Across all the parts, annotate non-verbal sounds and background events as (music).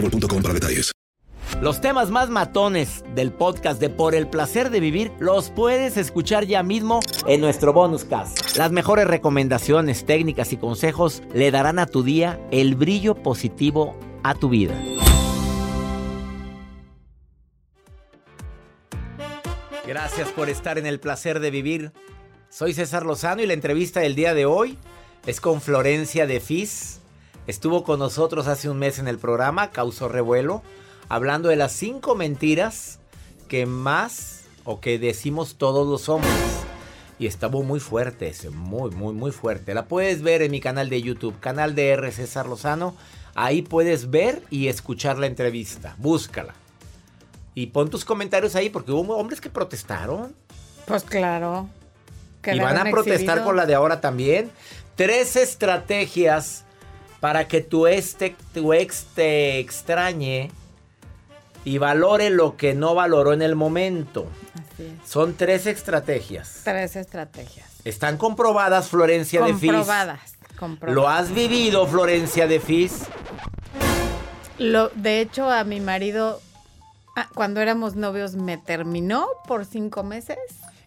boostmobile.com para detalles. Los temas más matones del podcast de Por el placer de vivir los puedes escuchar ya mismo en nuestro bonus cast. Las mejores recomendaciones, técnicas y consejos le darán a tu día el brillo positivo a tu vida. Gracias por estar en el placer de vivir. Soy César Lozano y la entrevista del día de hoy es con Florencia de Fis. Estuvo con nosotros hace un mes en el programa, causó revuelo, hablando de las cinco mentiras que más o que decimos todos los hombres. Y estaba muy fuerte ese, muy, muy, muy fuerte. La puedes ver en mi canal de YouTube, canal de R. César Lozano. Ahí puedes ver y escuchar la entrevista. Búscala. Y pon tus comentarios ahí porque hubo hombres que protestaron. Pues claro. Y van a protestar exhibido. con la de ahora también. Tres estrategias para que tu, este, tu ex te extrañe y valore lo que no valoró en el momento. Así es. Son tres estrategias. Tres estrategias. Están comprobadas, Florencia de Fis. Comprobadas. comprobadas. ¿Lo has vivido, Florencia de Fis? Lo- de hecho, a mi marido, ah, cuando éramos novios, me terminó por cinco meses.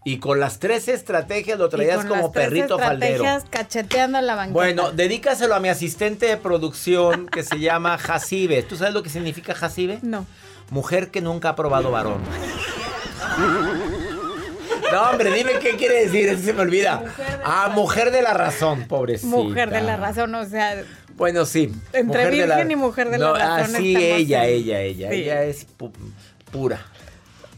Y con las tres estrategias lo Y traías con como las tres perrito faldero. estrategias cacheteando la banqueta. Bueno, dedícaselo a mi asistente de producción que se llama Jacibe. ¿Tú sabes lo que significa Jacibe? No. Mujer que nunca ha probado varón. No, hombre, dime qué quiere decir, eso se me olvida. ah, mujer de la razón, pobrecita. Mujer de la razón, o sea, Bueno, sí. Entre mujer de virgen y mujer de la razón Ah, sí, ella, ella, ella. Sí. Ella es pu- pura.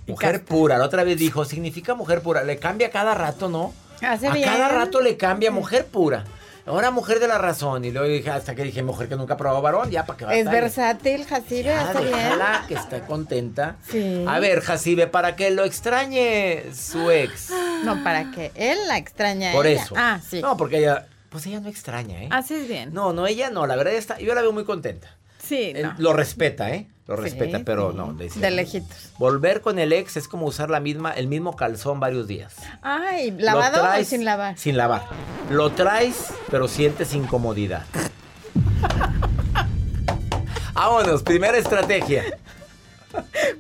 Mujer pura. La otra vez dijo, significa mujer pura. Le cambia cada rato, ¿no? hace a bien. cada rato le cambia mujer pura. Ahora mujer de la razón. Y luego dije, hasta que dije mujer que nunca probó varón, ya para que Es versátil, Jacibe, Ya, bien. déjala que está contenta. Sí. A ver, Jacibe, para que lo extrañe su ex. No, para que él la extrañe. a Por ella. eso. Ah, sí. No, porque ella, pues ella no extraña, ¿eh? Así es bien. No, no, ella no, la verdad está, yo la veo muy contenta. Sí, no. Lo respeta, ¿eh? Lo Sí, respeta, pero sí. no. De lejitos. Volver con el ex es como usar la misma, el mismo calzón varios días. Ay, ¿lavado o sin lavar? Sin lavar. Lo traes, pero sientes incomodidad. (laughs) Vámonos, primera estrategia.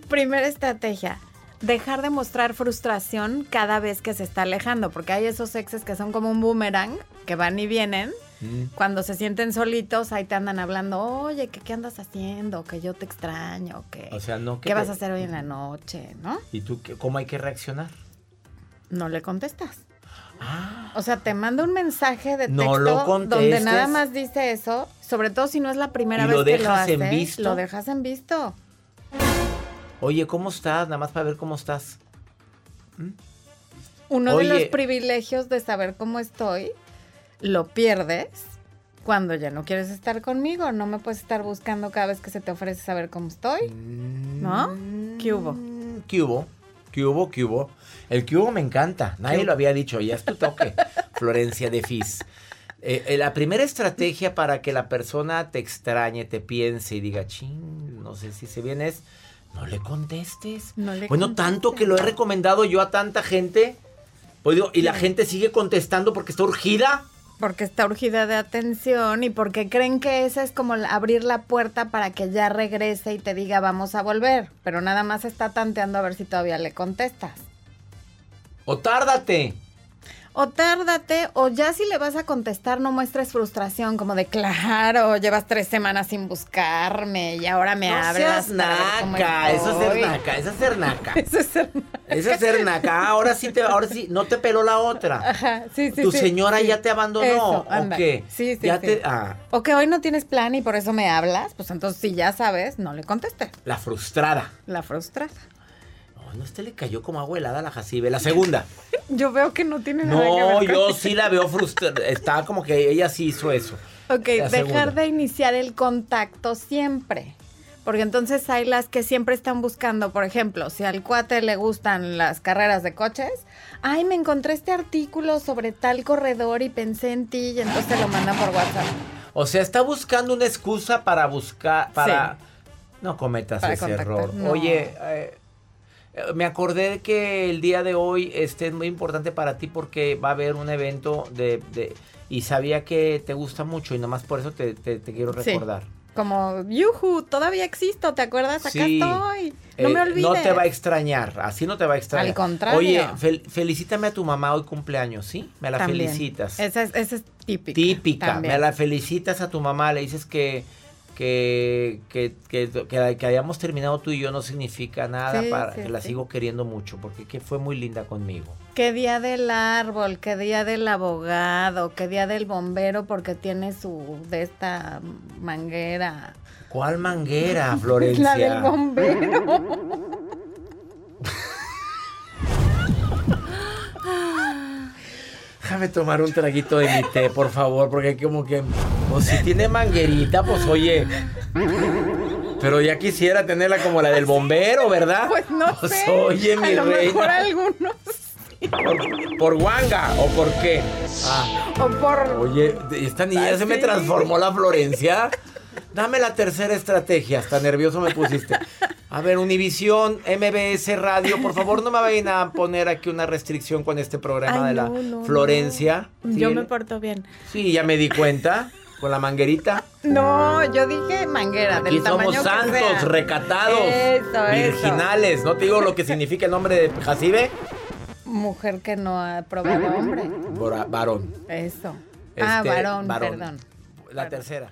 Primera estrategia. Dejar de mostrar frustración cada vez que se está alejando, porque hay esos exes que son como un boomerang, que van y vienen. Mm. Cuando se sienten solitos, ahí te andan hablando, oye, ¿qué, qué andas haciendo? Que yo te extraño, que O sea, no ¿qué te- vas a hacer hoy en la noche? ¿No? ¿Y tú qué- cómo hay que reaccionar? No le contestas. O sea, te manda un mensaje de Ah. No texto lo donde nada más dice eso, sobre todo si no es la primera ¿Y vez lo que lo dejas hace. en visto? Lo dejas en visto. Oye, ¿cómo estás? Nada más para ver cómo estás. Uno Oye. de los privilegios de saber cómo estoy, lo pierdes cuando ya no quieres estar conmigo. No me puedes estar buscando cada vez que se te ofrece saber cómo estoy. ¿No? ¿Qué hubo? Mm, ¿Qué hubo? ¿Qué hubo? ¿Qué hubo? El que hubo me encanta. Nadie lo había dicho. Ya es tu toque, (laughs) Florencia de Fis. Eh, eh, la primera estrategia para que la persona te extrañe, te piense y diga, ching, no sé si se viene es, no le contestes. No le bueno, tanto que lo he recomendado yo a tanta gente. Pues digo, y la gente sigue contestando porque está urgida. Porque está urgida de atención y porque creen que esa es como abrir la puerta para que ya regrese y te diga vamos a volver. Pero nada más está tanteando a ver si todavía le contestas. O tárdate. O tárdate, o ya si le vas a contestar, no muestres frustración, como de claro, llevas tres semanas sin buscarme y ahora me no hablas. Seas naca, (laughs) eso es ser naca, eso es ser naca. eso es ser naca. Eso es ser naca. Ahora sí te, ahora sí, no te peló la otra. Ajá, sí, sí. Tu sí, señora sí. ya te abandonó. Eso, ¿O qué? Sí, sí, Ya sí. te. Ah, O que hoy no tienes plan y por eso me hablas, pues entonces si ya sabes, no le contestes. la frustrada. La frustrada. No, no, este le cayó como agua helada a la Jacibe. La segunda. (laughs) Yo veo que no tiene nada que No, ver con yo sí la veo frustrada. Está como que ella sí hizo eso. Ok, La segunda. dejar de iniciar el contacto siempre. Porque entonces hay las que siempre están buscando, por ejemplo, si al cuate le gustan las carreras de coches, ay, me encontré este artículo sobre tal corredor y pensé en ti y entonces te lo mandan por WhatsApp. O sea, está buscando una excusa para buscar, para... No cometas Para ese contactar, error. no. Oye, eh, me acordé de que el día de hoy este es muy importante para ti porque va a haber un evento de... de- y sabía que te gusta mucho y nomás por eso te, te- te quiero Sí. recordar. Como, yuju, todavía existo, ¿te acuerdas? Acá Sí. estoy. No Eh, me olvides. No te va a extrañar, así no te va a extrañar. Al contrario. Oye, fel- felicítame a tu mamá hoy cumpleaños, ¿sí? Me la También. felicitas. Esa es, esa es típica. típica. también. Me la felicitas a tu mamá, le dices que que, que, que, que- hayamos terminado tú y yo no significa nada Sí, para sí, que la sí. sigo queriendo mucho porque que fue muy linda conmigo. Qué día del árbol, qué día del abogado, qué día del bombero porque tiene su de esta manguera. ¿Cuál manguera, (laughs) Florencia? La del bombero. Déjame tomar un traguito de mi té, por favor, porque como que pues si tiene manguerita, pues oye. Pero ya quisiera tenerla como la del bombero, ¿verdad? Pues no Pues, sé. oye, mi a lo mejor algunos ¿Por, por guanga o por qué? Ah. o por Oye, esta niña se me transformó la Florencia. Dame la tercera estrategia, hasta nervioso me pusiste. A ver, Univisión, MBS Radio, por favor no me vayan a poner aquí una restricción con este programa Ay, de la no, no, Florencia. no. Sí, Yo me porto bien. Sí, ya me di cuenta, con la manguerita. No, yo dije manguera Aquí del tamaño somos que santos, sea. recatados, Eso, virginales. ¿No te digo lo que significa el nombre de Jacibe? Mujer que no ha probado hombre. Bora- Varón. Eso. ah, Este, varón, varón. perdón. La tercera.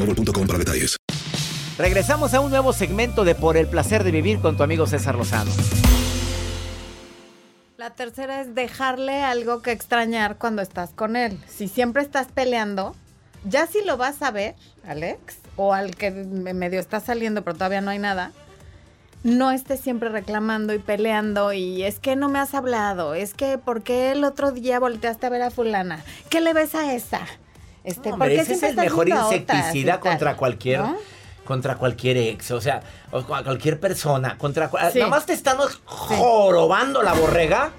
boostmobile.com para detalles. Regresamos a un nuevo segmento de Por el placer de vivir con tu amigo César Lozano. La tercera es dejarle algo que extrañar cuando estás con él. Si siempre estás peleando, ya si lo vas a ver, Alex, o al que me- medio está saliendo pero todavía no hay nada, no estés siempre reclamando y peleando y es que no me has hablado, es que ¿por qué el otro día volteaste a ver a fulana? ¿Qué le ves a esa? Este, ¿por Hombre, qué ese es el mejor insecticida contra cualquier ¿No? contra cualquier ex, o sea, o cua- cualquier persona, contra Sí. nada más te están jorobando la borrega.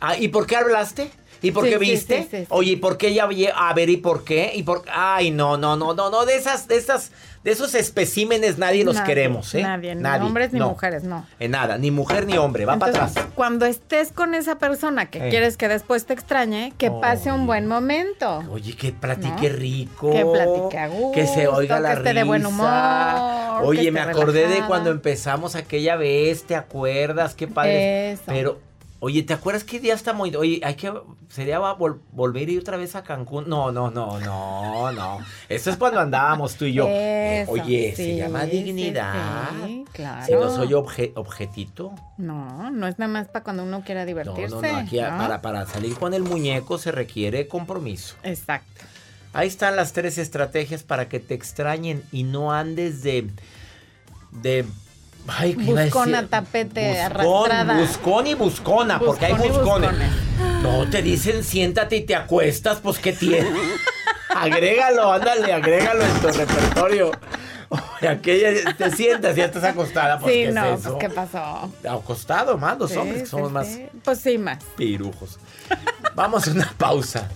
Ah, ¿y por qué hablaste? ¿Y por Sí, qué viste? sí, sí, sí. Oye, ¿y por qué ya a ver y por qué? Y por ay, no, no, no, no, no, de esas de esas de esos especímenes nadie los Nadie, queremos, ¿eh? nadie, ni hombres ni no. mujeres, no. En nada, ni mujer ni hombre, va para atrás. Cuando estés con esa persona que Eh. quieres que después te extrañe, que pase un buen momento. Oye, que platique ¿No? rico. Que platique a Que se gusto, oiga la que esté de buen risa. humor, Oye, me acordé de cuando empezamos aquella vez, ¿te acuerdas? Qué padre. Eso. Pero, Oye, ¿te acuerdas qué día está muy... Oye, hay que... ¿Sería vol- volver a ir otra vez a Cancún? No, no, no, no, no. Eso es cuando andábamos tú y yo. Eh, Eso, Oye, se llama dignidad. sí, claro. Si no soy obje- objetito. No, no es nada más para cuando uno quiera divertirse. no, no. Aquí ¿no? Para, para salir con el muñeco se requiere compromiso. Exacto. Ahí están las tres estrategias para que te extrañen y no andes de... de ay, ¿qué Buscona, decir? tapete, Buscón, arrastrada. buscón y buscona, porque hay buscones. buscones. No, te dicen siéntate y te acuestas, pues ¿qué tiene? (laughs) agrégalo, ándale, agrégalo en tu repertorio. (laughs) Aquella, te sientas y ya estás acostada, pues sí, ¿qué no, es pues eso? ¿qué pasó? Acostado, más los Sí, hombres que sí, somos más. Pues sí, más. pirujos. Vamos a una pausa.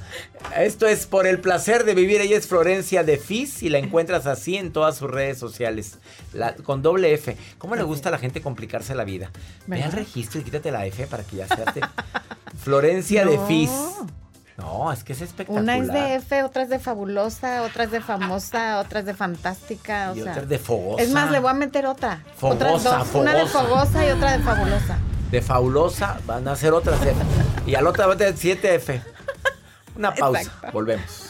Esto es por el placer de vivir. Ella es Florencia de Fis y la encuentras así en todas sus redes sociales. La- con doble F. ¿Cómo le gusta a la gente complicarse la vida? Ve al registro y quítate la F para que ya se te... (laughs) Florencia de. Fis. No, es que es espectacular. Una es de F, otra es de fabulosa, otra es de famosa, (laughs) otra es de fantástica. O Y sea, otra es de fogosa. Es más, le voy a meter otra. Otras Fogosa, dos. Una de fogosa. fogosa y otra de fabulosa. De fabulosa van a ser otras F. Y al otra va a tener 7F. Una pausa. Exacto. Volvemos.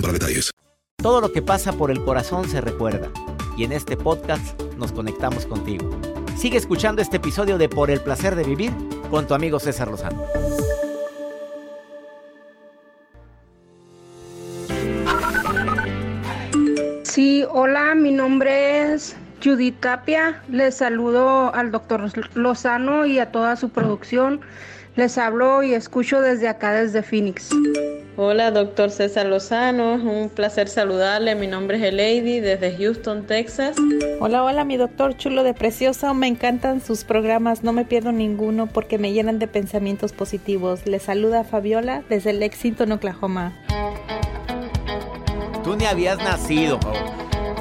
para detalles. Todo lo que pasa por el corazón se recuerda. Y en este podcast nos conectamos contigo. Sigue escuchando este episodio de Por el placer de vivir con tu amigo César Lozano. Sí, hola, mi nombre es Judith Tapia. Les saludo al doctor Lozano y a toda su producción. Les hablo y escucho desde acá, desde Phoenix. Hola, doctor César Lozano. Un placer saludarle. Mi nombre es Elady desde Houston, Texas. Hola, hola, mi doctor chulo de precioso. Me encantan sus programas, no me pierdo ninguno porque me llenan de pensamientos positivos. Les saluda Fabiola desde Lexington, Oklahoma. Tú ni habías nacido.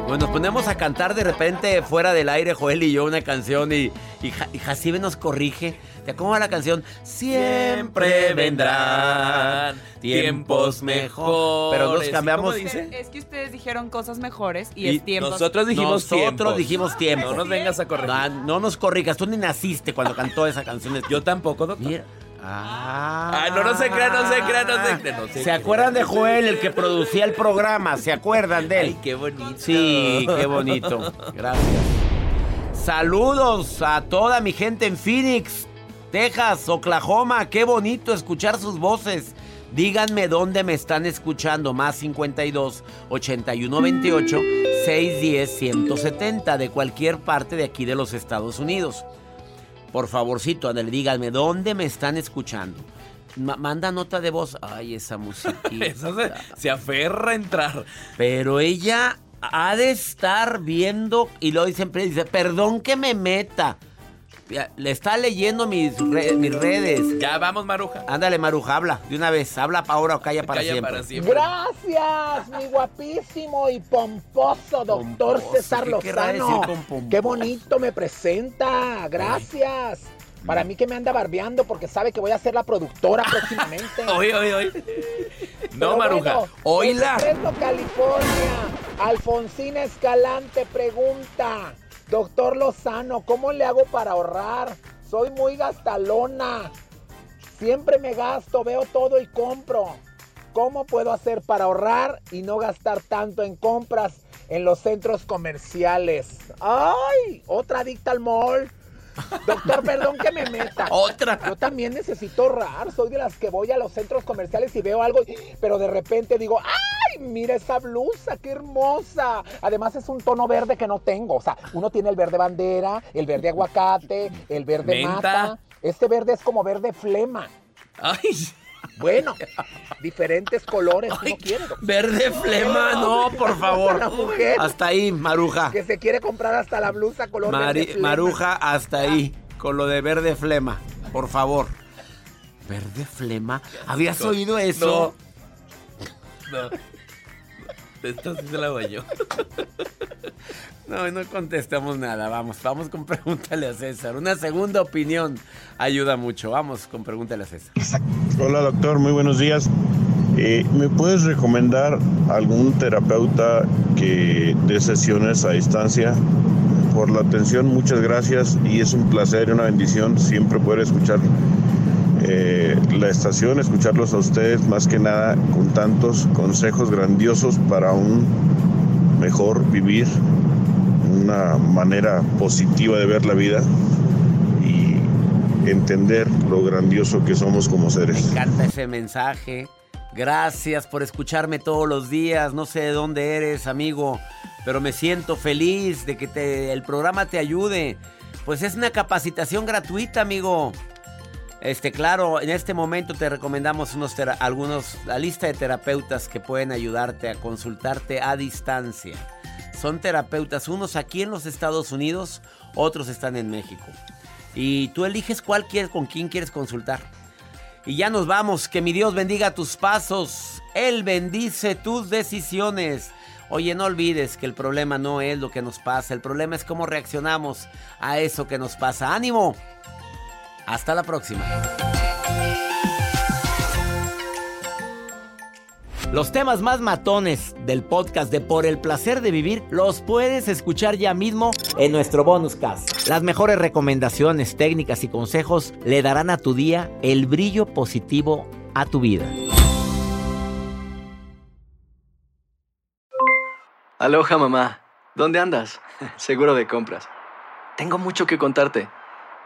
Bueno, nos ponemos a cantar de repente fuera del aire, Joel y yo, una canción y, y, Ja- y Jacibe nos corrige. ¿Te cómo va la canción? Siempre vendrán tiempos mejores. Pero nos cambiamos. Es, es que ustedes dijeron cosas mejores y, Y es tiempo. nosotros dijimos Nosotros tiempos. dijimos tiempo. No nos vengas a corregir. No, no nos corrijas, tú ni naciste cuando cantó esa canción. (laughs) Yo tampoco, doctor. Mira. Ah. No, no se crean, no se crean, no se crean, no se ¿Se crean. acuerdan de Joel, el que producía el programa? ¿Se acuerdan de él? Ay, qué bonito. Sí, qué bonito. Gracias. Saludos a toda mi gente en Phoenix, Texas, Oklahoma. Qué bonito escuchar sus voces. Díganme dónde me están escuchando. Más 52 81 28 610 170 de cualquier parte de aquí de los Estados Unidos. Por favorcito, ándale, díganme dónde me están escuchando. Ma- manda nota de voz. Ay, esa (laughs) musiquita. Eso se, se aferra a entrar. Pero ella ha de estar viendo y luego siempre dice, perdón que me meta. Le está leyendo mis, re- mis redes. Ya vamos, Maruja. Ándale, Maruja, habla de una vez. Habla pa' ahora o calla para Calla siempre. para siempre. Gracias, mi guapísimo y pomposo doctor Pomposo, César ¿qué decir Lozano. Qué bonito me presenta, gracias. Para mí que me anda barbeando porque sabe que voy a ser la productora (laughs) próximamente. Oye, oye, oye. No, Pero Maruja. bueno, Oíla. Fresno, California, Alfonsina Escalante pregunta, doctor Lozano, ¿cómo le hago para ahorrar? Soy muy gastalona. Siempre me gasto, veo todo y compro. ¿cómo puedo hacer para ahorrar y no gastar tanto en compras en los centros comerciales? ¡Ay! Otra adicta al mall. Doctor, perdón que me meta. Otra. Yo también necesito ahorrar. Soy de las que voy a los centros comerciales y veo algo, pero de repente digo, ¡ay! Mira esa blusa, qué hermosa. Además es un tono verde que no tengo. O sea, uno tiene el verde bandera, el verde aguacate, el verde Menta. mata. Este verde es como verde flema. Ay, Bueno, diferentes colores Ay, uno quiere. doctor. Verde flema, no, por favor. mujer Hasta ahí, Maruja. que se quiere comprar hasta la blusa color Mari- verde flema. Maruja, hasta ahí. Con lo de verde flema, por favor. ¿Verde flema? ¿Habías oído eso? no. Esta sí se la hago yo. (laughs) No, no contestamos nada. Vamos, vamos con pregúntale a César. Una segunda opinión ayuda mucho. Vamos con pregúntale a César. Hola doctor, muy buenos días. Eh, ¿Me puedes recomendar algún terapeuta que dé sesiones a distancia? Por la atención, muchas gracias y es un placer y una bendición siempre poder escuchar eh, la estación, escucharlos a ustedes más que nada con tantos consejos grandiosos para un mejor vivir, una manera positiva de ver la vida y entender lo grandioso que somos como seres. Me encanta ese mensaje. Gracias por escucarme todos los días. No sé de dónde eres, amigo, pero me siento feliz de que el programa te ayude. Pues es una capacitación gratuita, amigo. Este, claro, en este momento te recomendamos unos algunos, la lista de terapeutas que pueden ayudarte a consultarte a distancia. Son terapeutas, unos aquí en los Estados Unidos, otros están en México. Y tú eliges cuál quieres, con quién quieres consultar. Y ya nos vamos. Que mi Dios bendiga tus pasos. Él bendice tus decisiones. Oye, no olvides que el problema no es lo que nos pasa. El problema es cómo reaccionamos a eso que nos pasa. ¡Ánimo! Hasta la próxima. Los temas más matones del podcast de Por el placer de vivir los puedes escuchar ya mismo en nuestro bonus cast. Las mejores recomendaciones, técnicas y consejos le darán a tu día el brillo positivo a tu vida. Aloha mamá, ¿dónde andas? (laughs) Seguro de compras. Tengo mucho que contarte.